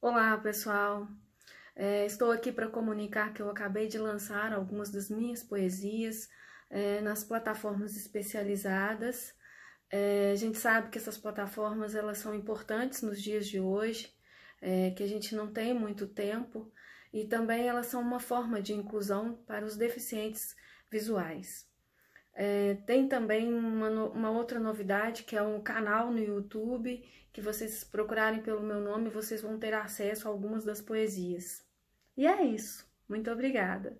Olá, pessoal. É, estou aqui para comunicar que eu acabei de lançar algumas das minhas poesias é, nas plataformas especializadas. É, a gente sabe que essas plataformas elas são importantes nos dias de hoje, é, que a gente não tem muito tempo e também elas são uma forma de inclusão para os deficientes visuais. É, tem também uma, uma, outra novidade que é um canal no YouTube que vocês procurarem pelo meu nome vocês vão ter acesso a algumas das poesias. E é isso. Muito obrigada.